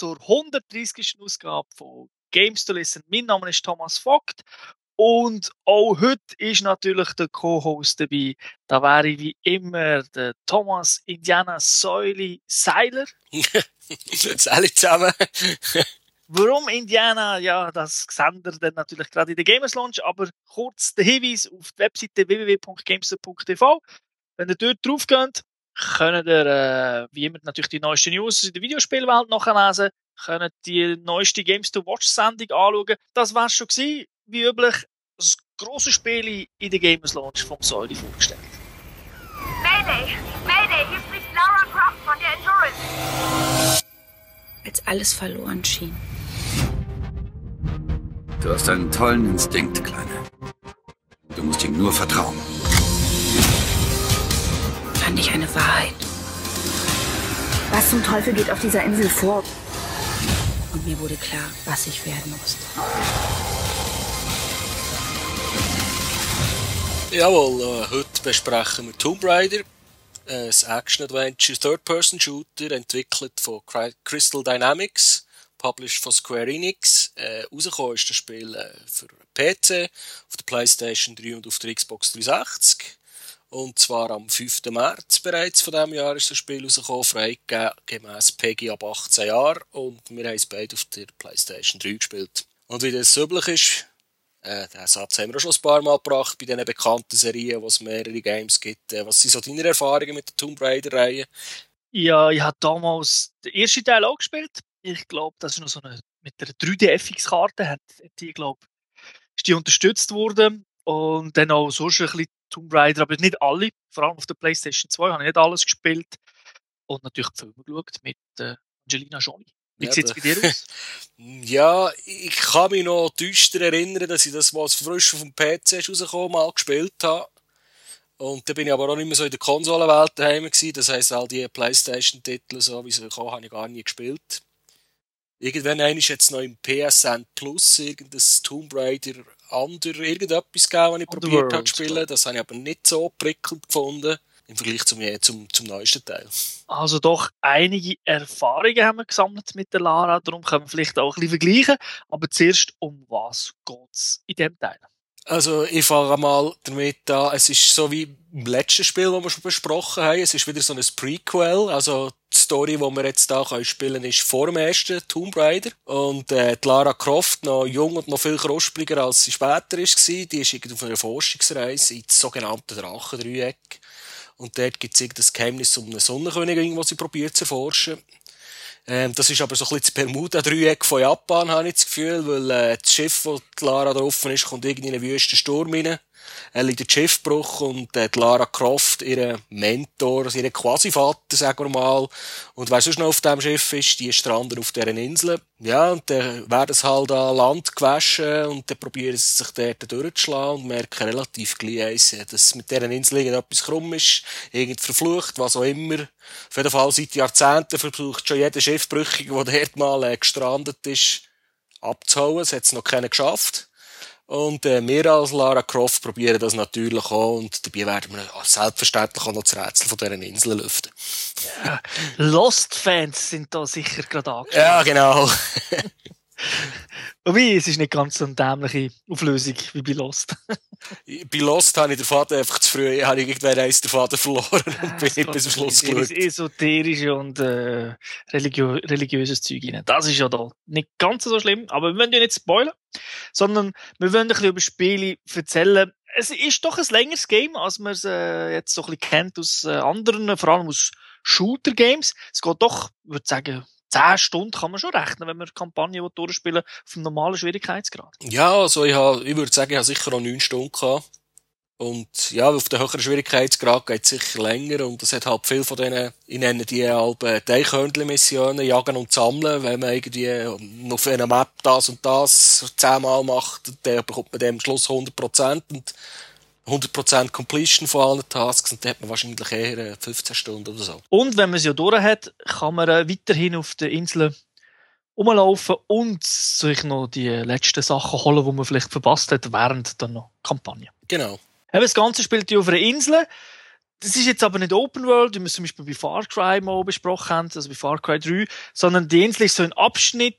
Zur 130. Ausgabe von Games to Listen. Mein Name ist Thomas Vogt und auch heute ist natürlich der Co-Host dabei. Da wäre wie immer der Thomas Indiana Säuli Seiler. alle zusammen. Warum Indiana? Ja, das sehen wir dann natürlich gerade in der Gamers Launch, aber kurz der Hinweis auf die Webseite www.gamester.tv. Wenn ihr dort drauf geht, könnt ihr, äh, wie immer, natürlich die neuesten News in der Videospielwelt nachlesen, könnt die neueste Games to Watch Sendung anschauen. Das war schon gewesen, wie üblich, das grosse Spiel in der Gamers Launch vom Säuli vorgestellt. Mayday! Mayday! Hier spricht Laura Croft von der Endurance. Als alles verloren schien. Du hast einen tollen Instinkt, Kleine. Du musst ihm nur vertrauen fand ich eine Wahrheit. Was zum Teufel geht auf dieser Insel vor? Und mir wurde klar, was ich werden musste. Jawohl, äh, heute besprechen wir Tomb Raider, ein Action-Adventure Third-Person-Shooter, entwickelt von Crystal Dynamics, published von Square Enix. Äh, rausgekommen ist das Spiel äh, für PC, auf der PlayStation 3 und auf der Xbox 360. Und zwar am 5. März bereits von diesem Jahr ist das Spiel rausgekommen, freigegeben gemäss PEGI ab 18 Jahren. Und wir haben es beide auf der PlayStation 3 gespielt. Und wie das üblich ist, äh, den Satz haben wir auch schon ein paar Mal gebracht bei diesen bekannten Serien, wo es mehrere Games gibt. Äh, was sind so deine Erfahrungen mit der Tomb Raider-Reihe? Ja, ich habe damals den ersten Teil auch gespielt. Ich glaube, das ist noch so eine, mit einer 3D-FX-Karte, hat die, glaube ist die unterstützt worden. Und dann auch sonst ein bisschen Tomb Raider, aber nicht alle. Vor allem auf der PlayStation 2 habe ich nicht alles gespielt. Und natürlich die Filme geschaut mit äh, Angelina Jolie. Wie ja, sieht es bei dir aus? ja, ich kann mich noch düster erinnern, dass ich das, was frisch auf dem PC rausgekommen mal gespielt habe. Und da bin ich aber auch nicht mehr so in der Konsolenwelt daheim gewesen. Das heisst, all die Playstation-Titel, so wie sie kommen, habe ich gar nie gespielt. Irgendwann ist jetzt noch im PSN Plus irgendein Tomb Raider Under irgendetwas gegeben, was ich probiert habe zu spielen. Das habe ich aber nicht so prickelnd gefunden im Vergleich zum, zum, zum neuesten Teil. Also doch einige Erfahrungen haben wir gesammelt mit der Lara, darum können wir vielleicht auch ein bisschen vergleichen. Aber zuerst, um was geht es in dem Teil? Also ich fange mal damit an, es ist so wie im letzten Spiel, das wir schon besprochen haben, es ist wieder so ein Prequel, also die Story, die wir jetzt können spielen ist vor dem ersten Tomb Raider. Und äh, die Lara Croft, noch jung und noch viel kruspliger als sie später ist, die ist auf einer Forschungsreise ins sogenannte Drachendreieck. Und dort gibt es das Geheimnis um eine Sonnenkönigin, die sie probiert zu erforschen. Ähm, das ist aber so ein bisschen das Bermuda-Dreieck von Japan, habe ich das Gefühl, weil äh, das Schiff, die Lara drauf ist, kommt irgendwie in einen wüsten Sturm rein. Er in Schiffbruch und äh, Lara Croft, ihr Mentor, also ihr Quasi-Vater, sagen wir mal, und wer sonst noch auf dem Schiff ist, die stranden auf deren Insel. Ja, und dann werden sie halt an Land gewaschen und dann probieren sie sich dort durchzuschlagen und merken relativ gleich, dass mit deren Insel irgendetwas krumm ist, irgend verflucht, was auch immer. Auf jeden Fall seit Jahrzehnten versucht schon jeder Schiffbrüchige, der dort mal äh, gestrandet ist, abzuhauen. Es hat es noch keiner geschafft. Und äh, wir als Lara Croft probieren das natürlich auch und dabei werden wir selbstverständlich auch noch das Rätsel von dieser Insel lüften. Ja, Lost-Fans sind da sicher gerade angeschaut. Ja, genau. Wobei, es ist nicht ganz so eine dämliche Auflösung wie bei Lost. bei Lost habe ich den Faden einfach zu früh, habe ich irgendwann eins den Faden verloren und bin nicht bis zum Schluss geschaut. Esoterische und äh, religiö religiöses Zeug rein. Das ist ja da nicht ganz so schlimm, aber wir wollen ja nicht spoilern, sondern wir wollen ein bisschen über Spiele erzählen. Es ist doch ein längeres Game, als man es äh, jetzt so ein bisschen kennt aus äh, anderen, vor allem aus Shooter-Games. Es geht doch, ich würde sagen, 10 Stunden kann man schon rechnen, wenn man eine Kampagne durchspielen auf einem normalen Schwierigkeitsgrad. Ja, also ich, habe, ich würde sagen, ich habe sicher noch 9 Stunden gehabt. Und ja, auf den höheren Schwierigkeitsgrad geht es sicher länger und es hat halt viel von denen, ich nenne die äh, Teichhörnchen-Missionen, jagen und sammeln, wenn man irgendwie auf einer Map das und das zehnmal macht, dann bekommt man dann am Schluss 100% und 100% Completion von allen Tasks und dann hat man wahrscheinlich eher 15 äh, Stunden oder so. Und wenn man es ja durch hat, kann man äh, weiterhin auf der Insel rumlaufen und sich noch die letzten Sachen holen, die man vielleicht verpasst hat während der Kampagne. Genau. Das Ganze spielt ja auf einer Insel. das ist jetzt aber nicht Open World, wie wir es zum Beispiel bei Far Cry mal besprochen haben, also bei Far Cry 3, sondern die Insel ist so ein Abschnitt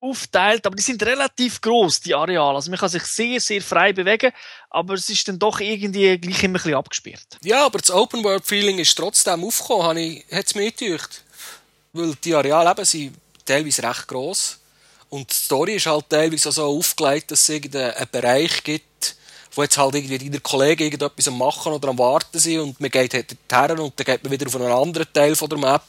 aufteilt, aber die sind relativ groß, die Areale. Also man kann sich sehr, sehr frei bewegen, aber es ist dann doch irgendwie gleich immer ein bisschen abgesperrt. Ja, aber das Open World Feeling ist trotzdem aufgekommen, ich, hat's mir gedacht. Weil die Areale eben sind teilweise recht gross. Und die Story ist halt teilweise so aufgelegt, dass es irgendeinen Bereich gibt, wo jetzt halt irgendwie deine Kollegen irgendetwas am machen oder am warten sind und man geht halt her und dann geht man wieder auf einen anderen Teil von der Map.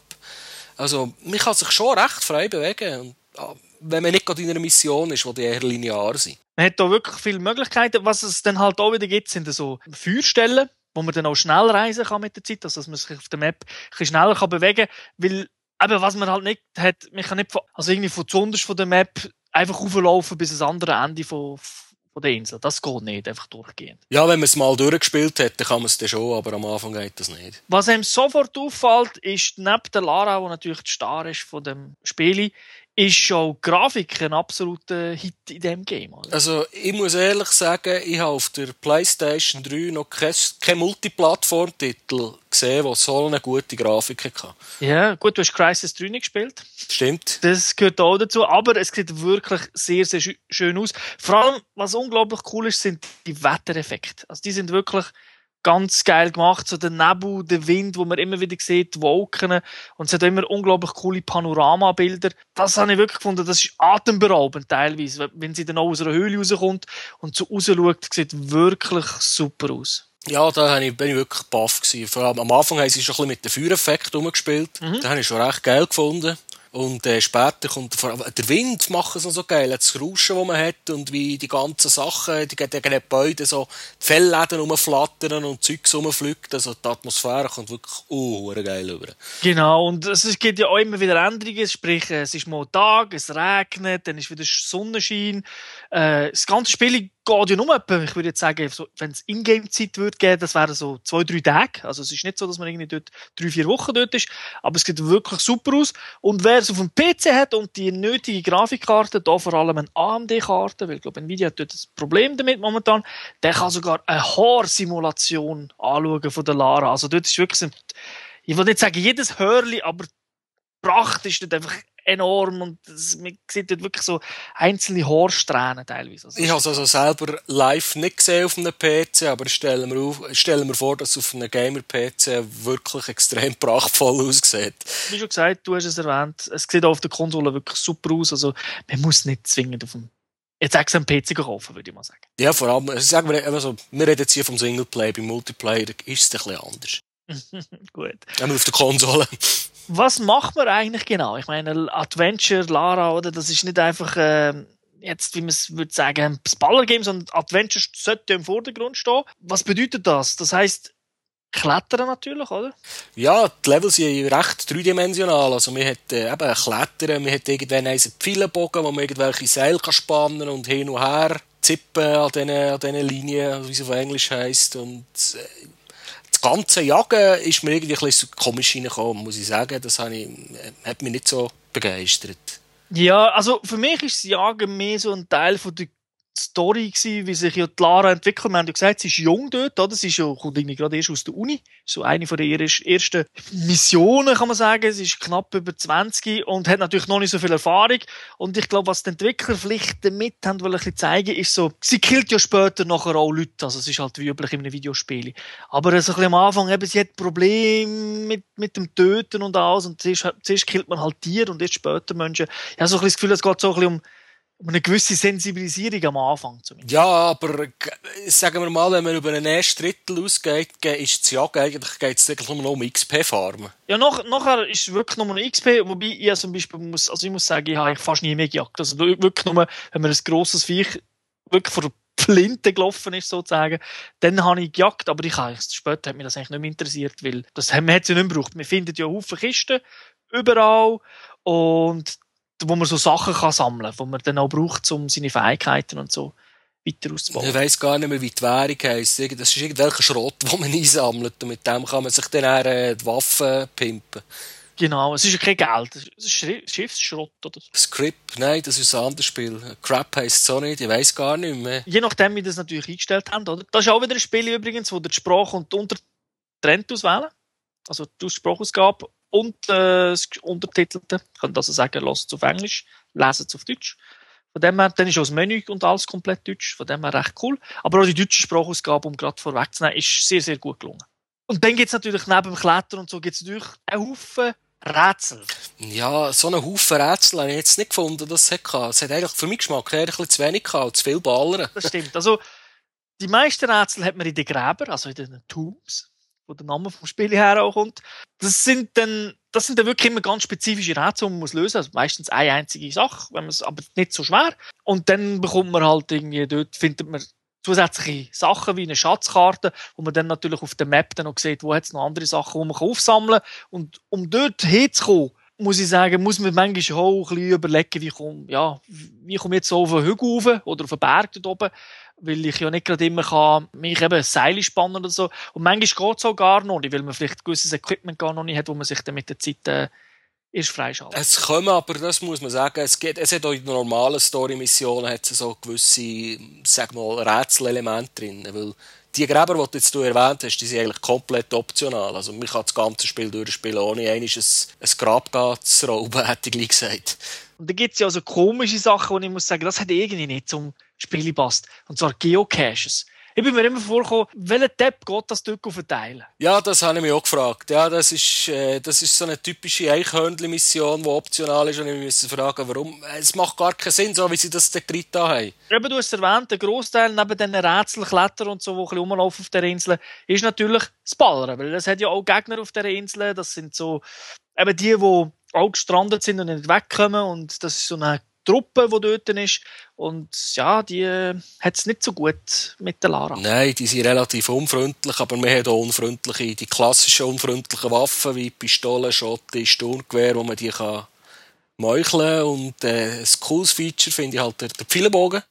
Also, man kann sich schon recht frei bewegen. Und, ja, wenn man nicht gerade in einer Mission ist, wo die eher linear sind. Man hat da wirklich viele Möglichkeiten. Was es dann halt auch wieder gibt, sind so Feuerstellen, wo man dann auch schnell reisen kann mit der Zeit, also dass man sich auf der Map ein bisschen schneller kann bewegen kann. Weil, eben, was man halt nicht hat, man kann nicht von, also irgendwie von zuunterst von der Map einfach rauflaufen bis ans andere Ende von, von der Insel. Das geht nicht, einfach durchgehend. Ja, wenn man es mal durchgespielt hat, dann kann man es dann schon, aber am Anfang geht das nicht. Was einem sofort auffällt, ist neben der Lara, die natürlich der Star ist von dem Spiel, ist schon Grafik ein absoluter Hit in diesem Game. Oder? Also, ich muss ehrlich sagen, ich habe auf der PlayStation 3 noch keinen kein Multiplattform-Titel gesehen, der so eine gute Grafik hatte. Ja, gut, du hast Crisis 3 nicht gespielt. Stimmt. Das gehört auch dazu, aber es sieht wirklich sehr, sehr schön aus. Vor allem, was unglaublich cool ist, sind die Wettereffekte. Also, die sind wirklich ganz geil gemacht. So der Nebel, der Wind, wo man immer wieder sieht, die Wolken. Und es hat immer unglaublich coole Panoramabilder. Das habe ich wirklich gefunden, das ist atemberaubend teilweise. Wenn sie dann auch aus einer Höhle rauskommt und so rausschaut, sieht wirklich super aus. Ja, da bin ich wirklich baff gewesen. Vor allem am Anfang haben sie schon ein bisschen mit dem Feuereffekt umgespielt. Mhm. Da habe ich schon recht geil gefunden. Und äh, später kommt vor allem, der Wind macht es noch so geil, das Rauschen, das man hat und wie die ganzen Sachen, die den Gebäude so die Fellläden rumflattern und Zeugs rumfliegt. Also die Atmosphäre kommt wirklich uh, geil über. Genau, und es gibt ja auch immer wieder Änderungen, sprich es ist mal Tag, es regnet, dann ist wieder Sonnenschein. Äh, das ganze Spiel geht ja nur etwa, ich würde jetzt sagen, wenn es Ingame-Zeit würde geben, das wären so zwei, drei Tage. Also es ist nicht so, dass man irgendwie dort drei, vier Wochen dort ist, aber es sieht wirklich super aus. Und wer es auf dem PC hat und die nötige Grafikkarte, da vor allem eine AMD-Karte, weil ich glaube, Nvidia hat dort ein Problem damit momentan, der kann sogar eine Haarsimulation anschauen von der Lara. Also dort ist wirklich, ein, ich will nicht sagen jedes Hörli, aber Pracht ist dort einfach enorm und das, man sieht dort wirklich so einzelne Haarsträhnen teilweise. Also ich habe es also selber live nicht gesehen auf einem PC, aber ich stelle mir, auf, ich stelle mir vor, dass es auf einem Gamer-PC wirklich extrem prachtvoll aussieht. Wie schon gesagt, du hast es erwähnt, es sieht auch auf der Konsole wirklich super aus, also man muss nicht zwingend auf dem Jetzt extra einen PC kaufen, würde ich mal sagen. Ja, vor allem, sagen wir, also, wir reden jetzt hier vom Singleplayer, beim Multiplayer ist es ein bisschen anders. Gut. Einmal auf der Konsole. Was macht man eigentlich genau? Ich meine, Adventure, Lara, oder? Das ist nicht einfach, äh, jetzt, wie man es würde sagen, das Ballergame, sondern Adventure sollte im Vordergrund stehen. Was bedeutet das? Das heißt, Klettern natürlich, oder? Ja, die Level sind recht dreidimensional. Also, man hat äh, eben Klettern, man hat irgendwann einen Pfeilenbogen, wo man irgendwelche Seile kann und hin und her zippen an diesen, an diesen Linien, wie es auf Englisch heisst. Und äh, das ganze Jagen ist mir irgendwie ein bisschen komisch reingekommen, muss ich sagen. Das ich, hat mich nicht so begeistert. Ja, also für mich ist das Jagen mehr so ein Teil von der Story gewesen, wie sich ja Lara entwickelt. Wir haben ja gesagt, sie ist jung dort, oder? Sie ist ja, kommt irgendwie gerade erst aus der Uni. So eine von der ersten Missionen, kann man sagen. Sie ist knapp über 20 und hat natürlich noch nicht so viel Erfahrung. Und ich glaube, was die Entwickler vielleicht damit haben wollen ein zeigen, ist so, sie killt ja später nachher auch Leute. Also es ist halt wie üblich in einem Videospiel. Aber so ein bisschen am Anfang, eben, sie hat Probleme mit, mit dem Töten und alles. Und zuerst, zuerst killt man halt Tiere und erst später Menschen. Ich habe so ein bisschen das Gefühl, es geht so ein bisschen um um eine gewisse Sensibilisierung am Anfang zumindest. Ja, aber sagen wir mal, wenn man über einen ersten Drittel ausgeht, ist es ja eigentlich geht es nur noch um XP-Farmen. Ja, nach, nachher ist es wirklich nur noch XP, wobei ich zum Beispiel muss, also ich muss sagen, ich habe fast nie mehr gejagt. Also wirklich nur, wenn man ein grosses Viech wirklich vor der Flinte gelaufen ist, sozusagen, dann habe ich gejagt, aber ich habe, später hat mich das eigentlich nicht mehr interessiert, weil das, man hat es ja nicht mehr gebraucht. Man findet ja Haufen Kisten überall und wo man so Sachen kann sammeln kann, die man dann auch braucht, um seine Fähigkeiten und so weiter auszubauen. Ich weiss gar nicht mehr, wie die Währung heisst. Das ist irgendwelcher Schrott, den man einsammelt und mit dem kann man sich dann auch äh, die Waffen pimpen. Genau, es ist ja kein Geld, es ist Schiffsschrott oder so. Script, nein, das ist ein anderes Spiel. Crap heisst es auch nicht, ich weiss gar nicht mehr. Je nachdem, wie das natürlich eingestellt haben, oder? Das ist auch wieder ein Spiel übrigens, wo die Sprache und die Unter getrennt auswählen. Also die Sprachausgabe und äh, das Untertitelte. Ich kann also sagen, lasst es auf Englisch, lesen es auf Deutsch. Von dem her, dann ist auch das Menü und alles komplett Deutsch. Von dem her recht cool. Aber auch die deutsche Sprachausgabe, um gerade vorwegzunehmen, ist sehr, sehr gut gelungen. Und dann gibt's natürlich neben dem Klettern und so gibt's natürlich einen Haufen Rätsel. Ja, so einen Haufen Rätsel habe ich jetzt nicht gefunden, dass es hatte. Es hat eigentlich für meinen Geschmack ein bisschen zu wenig gehabt, zu viel Ballern. Das stimmt. Also, die meisten Rätsel hat man in den Gräbern, also in den Tombs, wo der Name vom Spiel her auch kommt. Das sind dann, das sind dann wirklich immer ganz spezifische Rätsel, die man muss lösen. Also meistens eine einzige Sache, wenn aber nicht so schwer. Und dann bekommt man halt irgendwie dort, findet man zusätzliche Sachen wie eine Schatzkarte, wo man dann natürlich auf der Map dann noch sieht, wo es noch andere Sachen, die man aufsammeln kann. Und um dort hinzukommen, muss ich sagen, muss man manchmal auch ein bisschen überlegen, wie komme, ja, wie komme ich jetzt so auf einen Hügel oder auf einen Berg dort oben, weil ich ja nicht gerade immer kann, mich eben Seile spannen oder so. Und manchmal geht es auch gar noch nicht, weil man vielleicht gewisses Equipment gar noch nicht hat, wo man sich dann mit der Zeit äh, erst freischaltet. Es kommen aber, das muss man sagen, es, geht, es hat auch in normalen Story-Missionen hat es so gewisse, sag mal, Rätselelemente drin, weil die Gräber, die du jetzt erwähnt hast, die sind eigentlich komplett optional. Also man kann das ganze Spiel durchspielen, ohne einmal ein, ein Grab zu rauben, hätte ich gleich gesagt. Und da gibt es ja also komische Sachen, wo ich muss sagen, das hat irgendwie nicht zum Spiel gepasst. Und zwar Geocaches. Ich bin mir immer vorgekommen, welcher Tab geht das dort verteilen? Ja, das habe ich mich auch gefragt. Ja, das ist, äh, das ist so eine typische Eichhörnchen-Mission, die optional ist. Und ich musste fragen, warum. Es macht gar keinen Sinn, so wie sie das da drin haben. Eben, du hast erwähnt, der Großteil neben den Rätselklettern und so, die ein bisschen rumlaufen auf der Insel, ist natürlich das Ballern. Weil es hat ja auch Gegner auf der Insel. Das sind so, eben die, die auch gestrandet sind und nicht wegkommen. Und das ist so eine Truppe, die dort ist. Und ja, die äh, hat es nicht so gut mit der Lara. Nein, die sind relativ unfreundlich, aber wir haben auch unfreundliche, die klassischen unfreundlichen Waffen wie Pistole, Schotte, Sturmgewehr, wo man die kann meucheln Und äh, ein cooles Feature finde ich halt der, der Pfeilenbogen.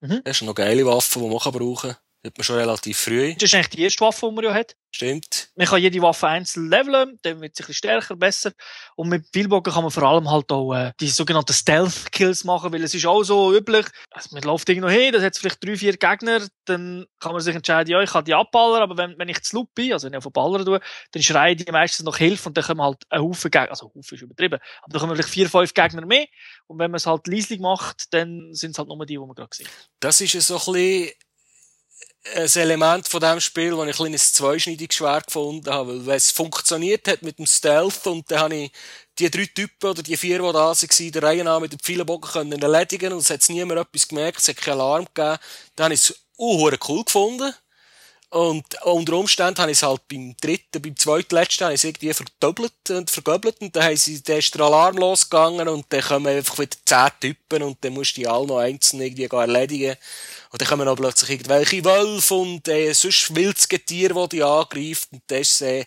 Mhm. Das ist eine geile Waffe, die man kann brauchen kann. Hat man schon relativ früh. Das ist eigentlich die erste Waffe, die man ja hat. Stimmt. Man kann jede Waffe einzeln leveln, dann wird sie ein bisschen stärker, besser. Und mit Pfeilbogen kann man vor allem halt auch äh, die sogenannten Stealth-Kills machen, weil es ist auch so üblich, also man läuft irgendwo hin, das hat vielleicht drei, vier Gegner, dann kann man sich entscheiden, ja, ich kann die abballern, aber wenn, wenn ich zu Loop bin, also wenn ich auf Ballern tue, dann schreien die meistens noch Hilfe und dann kommen halt ein Haufen Gegner, also Haufen ist übertrieben, aber dann kommen vielleicht vier, fünf Gegner mehr und wenn man es halt leislich macht, dann sind es halt nur die, die man gerade sieht. Das ist so ein bisschen ein Element von dem Spiel, das ich ein kleines zweischneidiges Schwert gefunden habe, weil es funktioniert hat mit dem Stealth und dann habe ich die drei Typen oder die vier, die da waren, der Reihe nach mit den Pfeilenbogen können erledigen und es hat niemand etwas gemerkt, es hat keinen Alarm gegeben. Dann habe ich es cool gefunden. Und unter Umständen habe ich es halt beim dritten, beim zweitletzten, habe ich es irgendwie verdoppelt und vergöbelt und dann, sie, dann ist der Alarm losgegangen und dann kommen einfach wieder zehn Typen und dann musst du die alle noch einzeln irgendwie erledigen. Und dann kommen auch plötzlich irgendwelche Wölfe und äh, sonst wildes Getier, das die angreift. Und das äh, äh,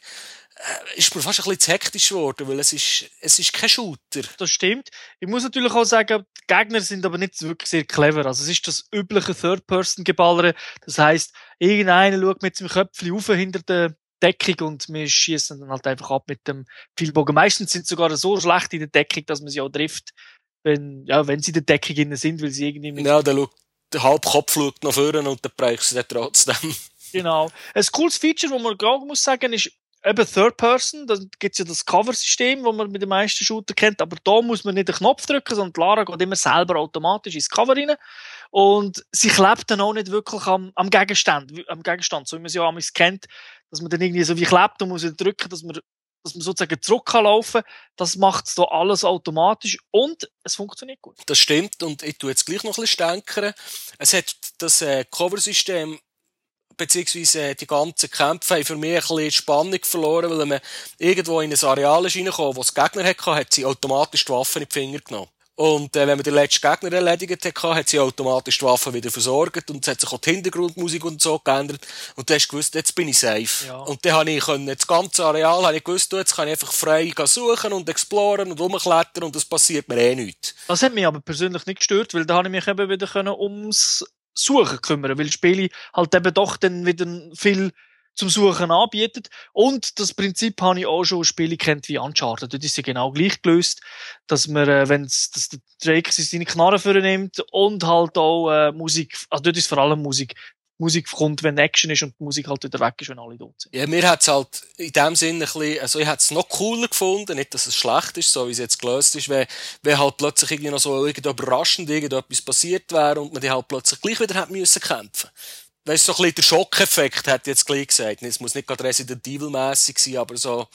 ist mir fast ein bisschen zu hektisch geworden, weil es ist, es ist kein Shooter. Das stimmt. Ich muss natürlich auch sagen, die Gegner sind aber nicht wirklich sehr clever. Also es ist das übliche Third-Person-Geballere. Das heisst, irgendeiner schaut mit seinem Köpfchen auf hinter der Deckung und wir schießen dann halt einfach ab mit dem Pfeilbogen. Meistens sind sie sogar so schlecht in der Deckung, dass man sie auch trifft, wenn, ja, wenn sie in der Deckung sind, weil sie irgendwie mit Ja, der schaut der halbe Kopf schaut nach vorne und dann brauchst du es trotzdem. Genau. Ein cooles Feature, das man gerade muss sagen, ist eben Third Person. Da gibt es ja das Cover-System, das man mit den meisten Shooter kennt. Aber da muss man nicht den Knopf drücken, sondern Lara geht immer selber automatisch ins Cover rein. Und sie klebt dann auch nicht wirklich am, am Gegenstand, am Gegenstand. So wie man es ja amigs kennt, dass man dann irgendwie so wie klebt und muss drücken, dass man dass man sozusagen zurück kann laufen das macht es da alles automatisch und es funktioniert gut. Das stimmt und ich tue jetzt gleich noch ein bisschen stänkern. Es hat das äh, Cover-System beziehungsweise die ganzen Kämpfe haben für mich ein bisschen Spannung verloren, weil wenn man irgendwo in ein Areal ist reingekommen, wo es Gegner hatte, hat sie automatisch die Waffen in die Finger genommen. Und äh, wenn man den letzten Gegner erledigt hat, hat sie automatisch die Waffen wieder versorgt und es hat sich auch die Hintergrundmusik und so geändert. Und dann hast du gewusst, jetzt bin ich safe. Ja. Und dann habe ich können, das ganze Areal habe ich gewusst, jetzt kann ich einfach frei suchen und exploren und rumklettern und das passiert mir eh nichts. Das hat mich aber persönlich nicht gestört, weil da habe ich mich eben wieder können ums Suchen kümmern, weil Spiele halt eben doch dann wieder viel zum Suchen anbietet. Und das Prinzip habe ich auch schon Spiele kennt wie Uncharted. Dort ist ja genau gleich gelöst, dass man, äh, wenn dass der Drake seine Knarre für nimmt und halt auch äh, Musik, also dort ist vor allem Musik Musik kommt, wenn Action ist und die Musik halt wieder weg ist, wenn alle tot sind. Ja, mir hat's halt in dem Sinne ein bisschen, also ich hätte es noch cooler gefunden, nicht, dass es schlecht ist, so wie es jetzt gelöst ist, wenn, wenn halt plötzlich irgendwie noch so irgendwo überraschend irgendetwas passiert wäre und man die halt plötzlich gleich wieder hätte müssen kämpfen. Weißt du, so ein bisschen der Schockeffekt, ich jetzt gleich gesagt. Es muss nicht gerade Resident Evil-mässig sein, aber so,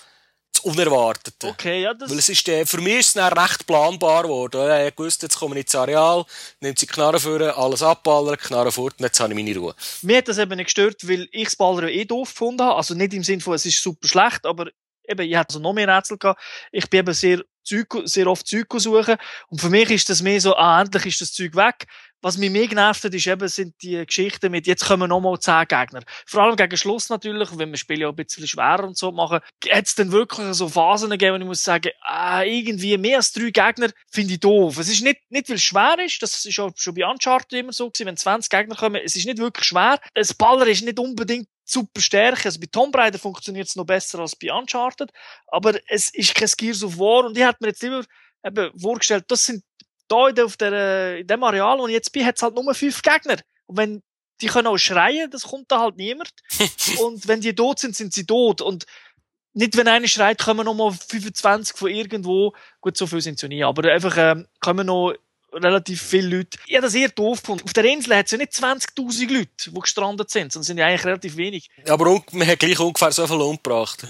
Unerwartete. Okay, ja, das... Weil es ist, äh, für mich ist es dann recht planbar geworden. Ich wusste, jetzt komme ich ins Areal, nimmt sie Knarre vor, alles abballern, Knarre fort, und jetzt habe ich meine Ruhe. Mir hat das eben nicht gestört, weil ich das Ballern eh doof gefunden habe. Also nicht im Sinne von, es ist super schlecht, aber eben, ich hatte also noch mehr Rätsel gehabt. Ich bin eben sehr, Zeug, sehr oft Zeug suchen. Und für mich ist das mehr so, ah, endlich ist das Zeug weg. Was mich mehr genervt hat, ist eben, sind die Geschichten mit, jetzt kommen nochmal zehn Gegner. Vor allem gegen Schluss natürlich, wenn wir Spiele ja ein bisschen schwerer und so machen, hat es dann wirklich so Phasen gegeben, wo ich muss sagen, ah, irgendwie mehr als drei Gegner finde ich doof. Es ist nicht, nicht weil es schwer ist, das ist auch schon bei Uncharted immer so gewesen, wenn 20 Gegner kommen, es ist nicht wirklich schwer. Das Baller ist nicht unbedingt super Stärke. Also bei Tomb Raider funktioniert es noch besser als bei Uncharted, aber es ist kein Gears of War und ich hätte mir jetzt lieber eben vorgestellt, das sind da in, auf der, in dem Areal, wo ich jetzt bin, hat es halt nur fünf Gegner. Und wenn die können auch schreien, das kommt da halt niemand. und wenn die tot sind, sind sie tot. Und nicht, wenn einer schreit, kommen noch mal 25 von irgendwo. Gut, so viel sind es ja nie, aber einfach ähm, kommen noch relativ viele Leute. Ich habe das eher doof gefunden. Auf der Insel hat es ja nicht 20.000 Leute, die gestrandet sind, sondern sind ja eigentlich relativ wenig. Aber man hat gleich ungefähr so viel umgebracht.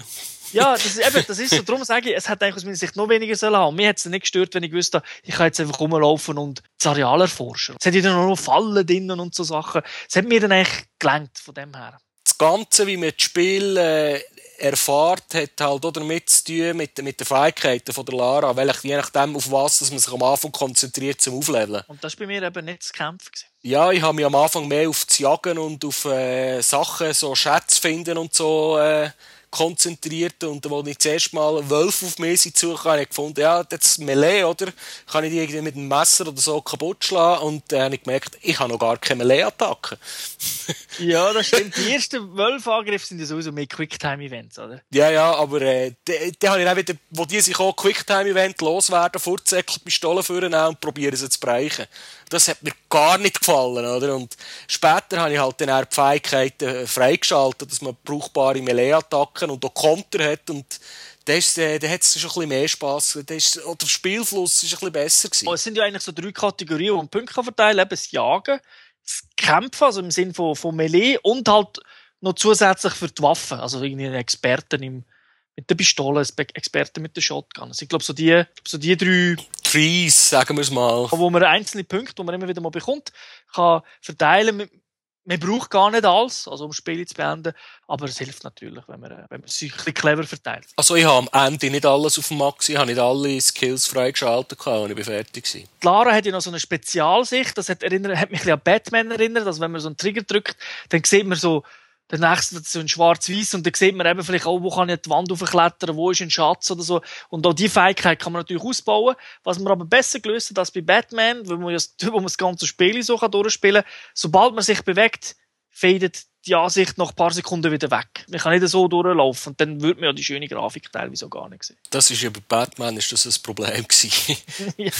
Ja, das ist, eben, das ist so. Darum sage ich, es hat eigentlich aus meiner Sicht noch weniger sollen haben. Mir hat es nicht gestört, wenn ich wusste, ich kann jetzt einfach rumlaufen und das Areal erforschen. Es hat ja dann noch Fallen drinnen und so Sachen. Es hat mir dann eigentlich gelangt von dem her. Das Ganze, wie man das Spiel äh, erfahrt, hat halt auch damit zu tun mit, mit den Fähigkeiten von der Lara, weil je nachdem, auf was dass man sich am Anfang konzentriert zum Aufleveln. Und das war bei mir eben nicht das Kämpfen. Ja, ich habe mich am Anfang mehr auf das Jagen und auf äh, Sachen, so Schätze finden und so äh, konzentriert und als ich zuerst mal Wölfe auf mich zukam, habe ich gefunden, ja, das Melee, oder? Kann ich die irgendwie mit einem Messer oder so kaputt schlagen? Und dann habe ich gemerkt, ich habe noch gar keine Melee-Attacke. ja, das stimmt. Die ersten Wölfe-Angriffe sind ja sowieso mehr Quicktime-Events, oder? Ja, ja, aber äh, dann habe ich dann wieder, wo die sich auch Quicktime-Event loswerden, Furzsäckel, Pistolen führen und probieren sie zu brechen. Das hat mir gar nicht gefallen, oder? Und später habe ich halt dann die Fähigkeiten freigeschaltet, dass man brauchbare Melee-Attacken und auch Konter hat und das, äh, da hat es schon ein bisschen mehr Spass. Das, der Spielfluss ist ein bisschen besser gewesen. Oh, es sind ja eigentlich so drei Kategorien, wo man Punkte verteilen kann. Das Jagen, das Kämpfen, also im Sinne von, von Melee und halt noch zusätzlich für die Waffen. Also irgendwie Experten im, mit der Pistole, Experten mit der Shotgun. Also ich glaube, so die, so die drei Trees, sagen wir es mal. Wo man einzelne Punkte, die man immer wieder mal bekommt, kann verteilen. Man braucht gar nicht alles, also um Spiele zu beenden, aber es hilft natürlich, wenn man, wenn man sich ein bisschen clever verteilt. Also ich habe am Ende nicht alles auf dem Max, ich habe nicht alle Skills freigeschaltet, als ich fertig war. Lara hat ja noch so eine Spezialsicht, das hat, erinnert, hat mich ein bisschen an Batman erinnert, dass wenn man so einen Trigger drückt, dann sieht man so der nächste so in schwarz-weiß und dann sieht man eben vielleicht auch, wo kann ich die Wand aufklettern, wo ist ein Schatz oder so. Und auch die Fähigkeit kann man natürlich ausbauen. Was man aber besser gelöst hat als bei Batman, wo man, ja, wo man das ganze Spiel so durchspielen kann, sobald man sich bewegt, fadet die Ansicht nach ein paar Sekunden wieder weg. Man kann nicht so durchlaufen und dann würde man ja die schöne Grafik teilweise auch gar nicht sehen. Das ist ja bei Batman ist das ein Problem gewesen. ja.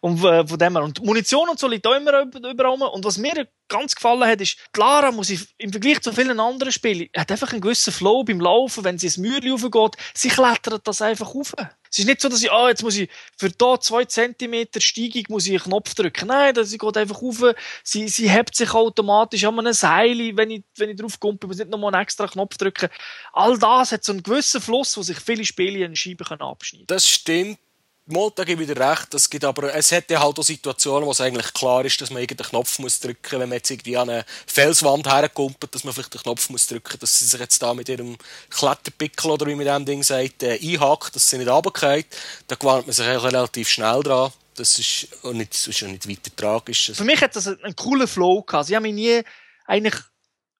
und äh, von dem her. Und Munition und so liegt auch immer überall Und was mir ganz gefallen hat, ist, Clara muss ich, im Vergleich zu vielen anderen Spielen, hat einfach einen gewissen Flow beim Laufen, wenn sie ins Mühle raufgeht, sie klettert das einfach rauf. Es ist nicht so, dass ich, ah, jetzt muss ich für da zwei Zentimeter Steigung muss ich einen Knopf drücken. Nein, sie geht einfach rauf. Sie, sie hebt sich automatisch an einem Seil, wenn ich, wenn ich drauf komme. Ich muss nicht nochmal einen extra Knopf drücken. All das hat so einen gewissen Fluss, wo sich viele Spiele in Scheiben abschneiden können. Das stimmt. Mal, da gebe ich wieder recht. Es gibt aber, es hat ja halt auch Situationen, wo es eigentlich klar ist, dass man irgendeinen Knopf muss drücken, wenn man jetzt irgendwie an eine Felswand herkumpelt, dass man vielleicht den Knopf muss drücken, dass sie sich jetzt da mit ihrem Kletterpickel oder wie man dem Ding sagt, äh, einhackt, dass sie nicht runterfällt. Da gewöhnt man sich relativ schnell dran. Das ist auch nicht, das ist auch nicht weiter tragisch. Für mich hat das einen coolen Flow gehabt. Sie haben mich nie eigentlich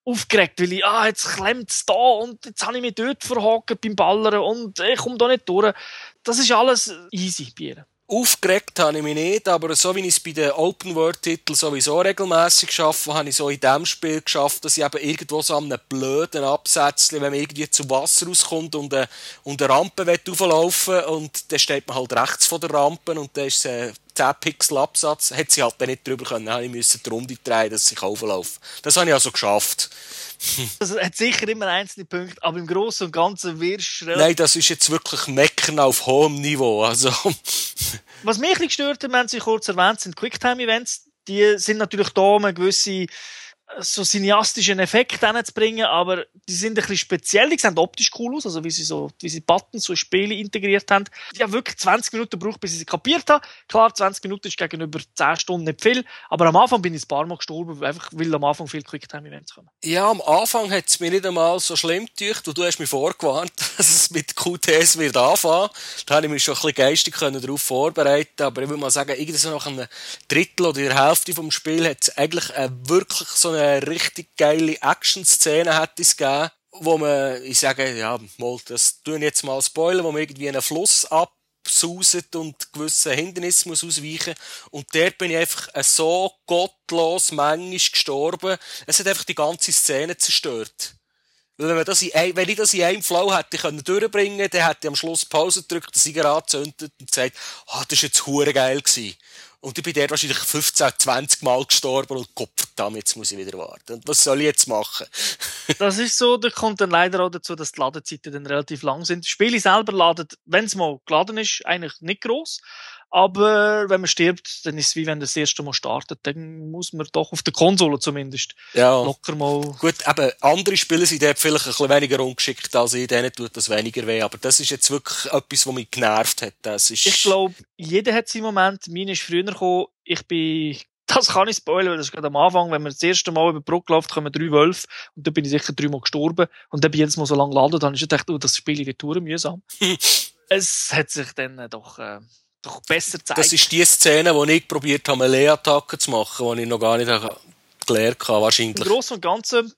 aufgeregt, weil ich, ah, jetzt klemmt es da und jetzt habe ich mich dort verhakt beim Ballern und ich komme da nicht durch. Das ist alles easy bei ihr. Aufgeregt habe ich mich nicht, aber so wie ich es bei den Open-World-Titeln sowieso regelmäßig schaffe, habe ich so in diesem Spiel geschafft, dass ich eben irgendwo so an einem blöden Absatz, wenn man irgendwie zum Wasser rauskommt und eine, und eine Rampe auflaufen und dann steht man halt rechts von der Rampe und dann ist es 10 Pixel Absatz, hat sie halt dann nicht drüber können, dann habe ich die Runde drehen, dass ich auflaufe. Das habe ich also geschafft. Das hat sicher immer einzelne Punkte, aber im Großen und Ganzen wirst du Nein, das ist jetzt wirklich Meckern auf hohem Niveau. Also. Was mich ein bisschen gestört hat, wir haben sie kurz erwähnt, sind Quicktime-Events. Die sind natürlich da, um eine gewisse so cineastischen Effekt zu bringen, aber die sind ein bisschen speziell, die sehen optisch cool aus, also wie sie so, wie sie Buttons, so Spiele integriert haben. Ich habe wirklich 20 Minuten gebraucht, bis ich sie kapiert habe. Klar, 20 Minuten ist gegenüber 10 Stunden nicht viel, aber am Anfang bin ich ein paar Mal gestorben, einfach weil am Anfang viel Quicktime-Events kommen. Ja, am Anfang hat es mir nicht einmal so schlimm gedacht, du hast mich vorgewarnt, dass es mit QTS wird anfangen. Da habe ich mich schon ein bisschen geistig darauf vorbereiten aber ich würde mal sagen, irgendwie so nach einem Drittel oder der Hälfte vom Spiel hat es eigentlich äh, wirklich so eine eine richtig geile Action-Szene hätte es gegeben, wo man, ich sage, ja, mal, das tun jetzt mal spoilern, wo man irgendwie einen Fluss absauset und gewisse Hindernisse muss ausweichen. Und dort bin ich einfach so gottlos manchmal gestorben. Es hat einfach die ganze Szene zerstört. Weil wenn, das in, wenn ich das in einem Flow hätte können durchbringen dann hätte ich am Schluss Pause gedrückt, den Sieger angezündet und gesagt, oh, das war jetzt hure geil gewesen. Und ich bin dort wahrscheinlich 15, 20 Mal gestorben und Gott verdammt, jetzt muss ich wieder warten. Und was soll ich jetzt machen? das ist so, da kommt dann leider auch dazu, dass die Ladezeiten dann relativ lang sind. Das Spiel selber laden, wenn es mal geladen ist, eigentlich nicht groß. Aber wenn man stirbt, dann ist es wie wenn das erste Mal startet. Dann muss man doch auf der Konsole zumindest ja. locker mal. Gut, eben, andere Spiele sind dort vielleicht ein bisschen weniger ungeschickt als ich, denen tut das weniger weh. Aber das ist jetzt wirklich etwas, was mich genervt hat. Das ist... Ich glaube, jeder hat seinen Moment. Meine ist früher gekommen. Ich bin das kann ich spoilern, das ist gerade am Anfang, wenn man das erste Mal über die Brücke läuft, kommen drei Wölfe und dann bin ich sicher dreimal gestorben und dann bin ich jedes Mal so lange laden, dann habe ich gedacht, oh, das Spiel wird mühsam. es hat sich dann doch äh, doch besser zeigen. Das ist die Szene, wo ich probiert habe, eine Leerattacke zu machen, die ich noch gar nicht gelernt habe, wahrscheinlich. Im Großen und Ganzen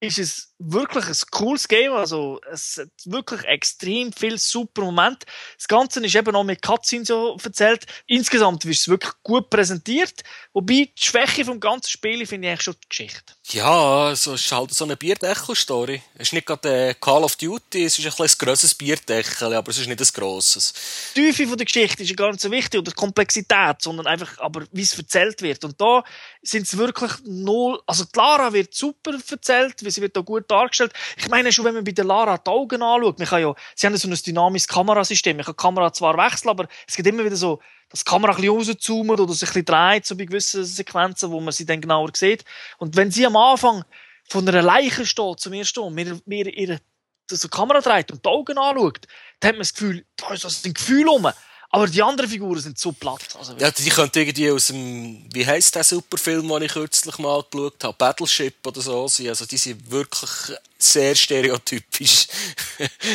ist es wirklich ein cooles Game. Also, es hat wirklich extrem viel super Momente. Das Ganze ist eben auch mit Cutscenes so erzählt. Insgesamt ist es wirklich gut präsentiert. Wobei, die Schwäche vom ganzen Spiel finde ich eigentlich schon die Geschichte. Ja, es ist halt so eine Bierdeckel-Story. Es ist nicht gerade Call of Duty, es ist ein, ein grosses Bierdeckel, aber es ist nicht ein grosses. Die Tiefe der Geschichte ist gar nicht so wichtig, oder die Komplexität, sondern einfach, aber wie es erzählt wird. Und da sind es wirklich null, also Lara wird super erzählt, weil sie wird da gut dargestellt. Ich meine schon, wenn man bei der Lara die Augen anschaut, man kann ja, sie haben so ein dynamisches Kamerasystem, man kann die Kamera zwar wechseln, aber es gibt immer wieder so, dass die Kamera ein bisschen rauszoomt oder sich ein bisschen dreht, so bei gewissen Sequenzen, wo man sie dann genauer sieht. Und wenn sie am Anfang von einer Leiche steht, zum ersten Mal, mir, mir ihre so Kamera dreht und die Augen anschaut, dann hat man das Gefühl, da ist das ein Gefühl rum. Aber die anderen Figuren sind so platt. Also ja, die könnten irgendwie aus dem, wie heisst der Superfilm, den ich kürzlich mal geschaut habe, Battleship oder so sein. Also die sind wirklich sehr stereotypisch.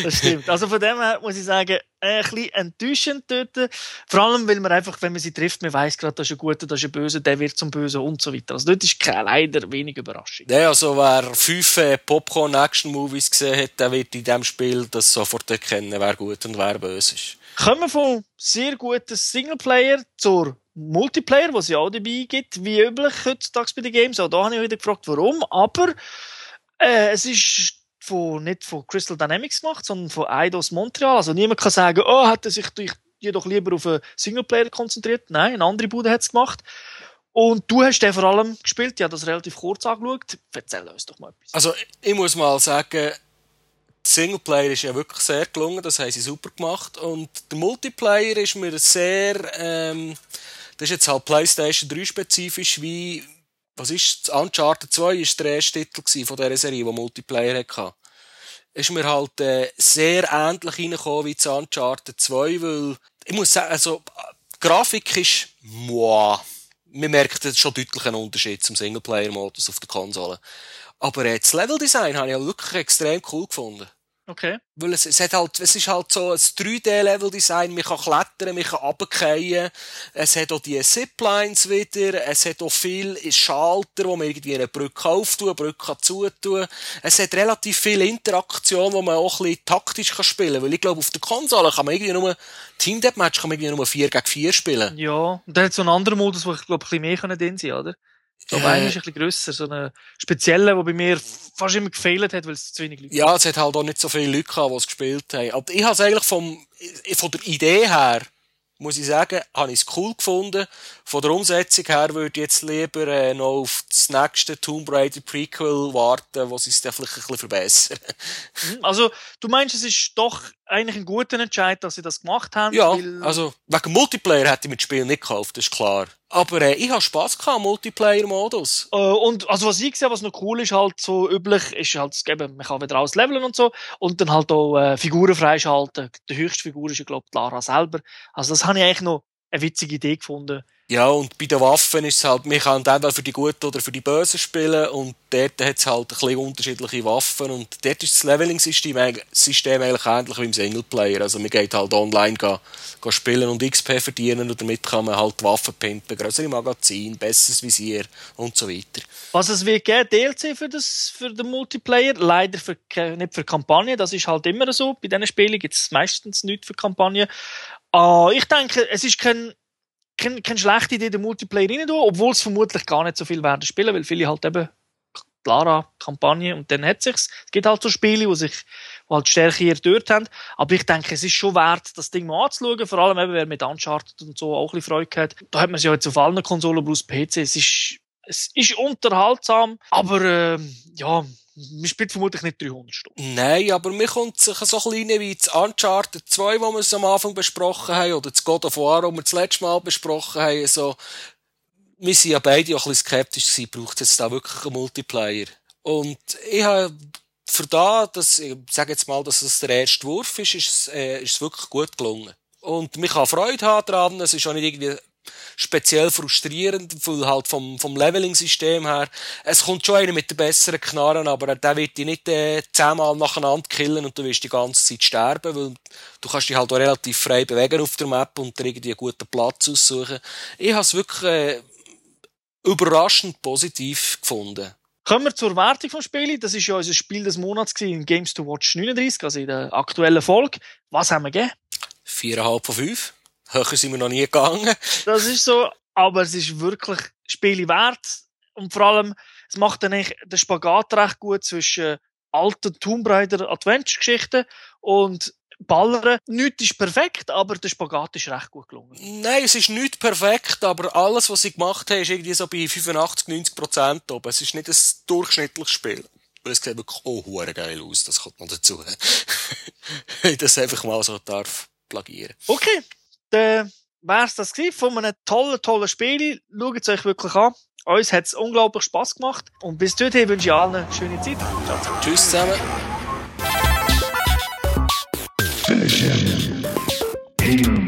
das stimmt. Also von dem her muss ich sagen, ein bisschen enttäuschend dort. Vor allem, weil man einfach, wenn man sie trifft, man weiß gerade, das ist ein guter, das ist ein böser, der wird zum Bösen und so weiter. Also dort ist leider wenig Überraschung. Ja, also wer fünf äh, Popcorn-Action-Movies gesehen hat, der wird in diesem Spiel das sofort erkennen, wer gut und wer böse ist. Kommen wir vom sehr guten Singleplayer zur Multiplayer, was ja auch dabei gibt, wie üblich heutzutage bei den Games. Auch da habe ich wieder gefragt, warum. Aber äh, es ist von, nicht von Crystal Dynamics gemacht, sondern von Eidos Montreal. Also niemand kann sagen, oh, er sich jedoch lieber auf einen Singleplayer konzentriert. Nein, eine andere Bude hat es gemacht. Und du hast den vor allem gespielt, ja, das relativ kurz angeschaut. Erzähl uns doch mal etwas. Also, ich muss mal sagen, Singleplayer ist ja wirklich sehr gelungen, das haben sie super gemacht. Und der Multiplayer ist mir sehr, ähm, das ist jetzt halt PlayStation 3 spezifisch, wie, was ist, Uncharted 2 ist der erste Titel von dieser Serie, die Multiplayer hatte. Ist mir halt äh, sehr ähnlich reingekommen wie zu Uncharted 2, weil, ich muss sagen, also, die Grafik ist, wow. Man merkt jetzt schon deutlich einen Unterschied zum Singleplayer-Modus auf der Konsole. Aber äh, das Leveldesign habe ich ja wirklich extrem cool gefunden. Okay. Weil es, es, hat halt, es ist halt so ein 3D-Level-Design, man kann klettern, man kann runterfallen, es hat auch die Ziplines wieder, es hat auch viel Schalter, wo man irgendwie eine Brücke auftun, eine Brücke zutun. Es hat relativ viel Interaktion, wo man auch ein bisschen taktisch kann spielen kann, weil ich glaube, auf der Konsole kann man irgendwie nur, Team Deathmatch kann man irgendwie nur 4 gegen 4 spielen. Ja, und dann hat so einen anderen Modus, wo ich glaube, ein bisschen mehr drin sein, oder? Ich glaube, Äh. einer ist ein bisschen grösser, so eine spezielle, die bei mir fast immer gefehlt hat, weil es zu wenig Leute Ja, es hat halt auch nicht so viele Leute gehabt, die es gespielt haben. Aber ich habe es eigentlich vom, von der Idee her, muss ich sagen, habe ich es cool gefunden. Von der Umsetzung her würde ich jetzt lieber äh, noch auf das nächste Tomb Raider Prequel warten, wo sie es dann vielleicht ein bisschen verbessern. Mhm. Also, du meinst, es ist doch eigentlich ein guter Entscheid, dass sie das gemacht haben? ja, also wegen Multiplayer hätte ich mir das Spiel nicht gekauft, das ist klar. Aber äh, ich habe Spass gehabt, im Multiplayer-Modus. Äh, und also was ich gesehen was noch cool ist, halt so üblich, ist halt, eben, man kann wieder ausleveln und so und dann halt auch äh, Figuren freischalten. Die höchste Figur ist glaube ich, Lara selber. Also das habe ich eigentlich noch eine witzige Idee gefunden. Ja, und bei den Waffen ist es halt, man kann entweder für die Guten oder für die Bösen spielen und dort hat es halt ein bisschen unterschiedliche Waffen und dort ist das Leveling-System eigentlich- ähnlich wie im Singleplayer. Also man geht halt online gehen, gehen spielen und XP verdienen und damit kann man halt Waffen pimpen, größere Magazin, besseres Visier und so weiter. Was es wird geben, DLC für, das, für den Multiplayer, leider für, nicht für Kampagne, das ist halt immer so. Bei diesen Spielen gibt es meistens nichts für Kampagne. Ah, ich denke, es ist kein, kein, keine schlechte Idee, den Multiplayer rein obwohl es vermutlich gar nicht so viel werden spielen, weil viele halt eben Lara Kampagne und dann hat sich's. Es gibt halt so Spiele, wo sich wo halt Stärke hier dort haben. Aber ich denke, es ist schon wert, das Ding mal anzuschauen. Vor allem eben, wer mit Uncharted und so auch ein bisschen Freude hat. Da hat man es ja jetzt auf allen Konsolen, bloß PC. Es ist, es ist unterhaltsam, aber ähm, ja, man spielt vermutlich nicht 300 Stunden. Nein, aber mir kommt sich so klein wie das Uncharted 2, wo wir es am Anfang besprochen haben, oder das God of War, wo wir das letzte Mal besprochen haben, so, wir sind ja beide auch ein bisschen skeptisch gewesen, braucht es jetzt da wirklich einen Multiplayer? Und ich habe für da, dass, ich sage jetzt mal, dass es der erste Wurf ist, ist äh, ist es wirklich gut gelungen. Und man kann Freude haben daran, es ist auch nicht irgendwie speziell frustrierend, weil halt vom, vom Leveling-System her, es kommt schon einer mit den besseren Knarren, aber der wird dich nicht äh, zehnmal nacheinander killen und du wirst die ganze Zeit sterben, weil du kannst dich halt auch relativ frei bewegen auf der Map und dir irgendwie einen guten Platz aussuchen. Ich habe es wirklich äh, überraschend positiv gefunden. Kommen wir zur Wertung vom Spiel. Das ist ja unser Spiel des Monats in Games to Watch 39, also in der aktuellen Folge. Was haben wir gegeben? Viereinhalb von fünf. Höher sind wir noch nie gegangen. Das ist so, aber es ist wirklich Spiele wert. Und vor allem, es macht dann eigentlich den Spagat recht gut zwischen alten Tomb Raider Adventure-Geschichten und Ballern. Nichts ist perfekt, aber der Spagat ist recht gut gelungen. Nein, es ist nicht perfekt, aber alles, was sie gemacht haben, ist irgendwie so bei 85, 90 Prozent oben. Es ist nicht ein durchschnittliches Spiel. Weil es sieht wirklich auch hure geil aus, das kommt noch dazu. Ich das einfach mal so darf plagieren. Okay, dann wäre es das von einem tollen, tollen Spiel. Schaut es euch wirklich an. Uns hat es unglaublich Spass gemacht. Und bis dahin wünsche ich allen eine schöne Zeit. Ja. Tschüss zusammen. Finish him.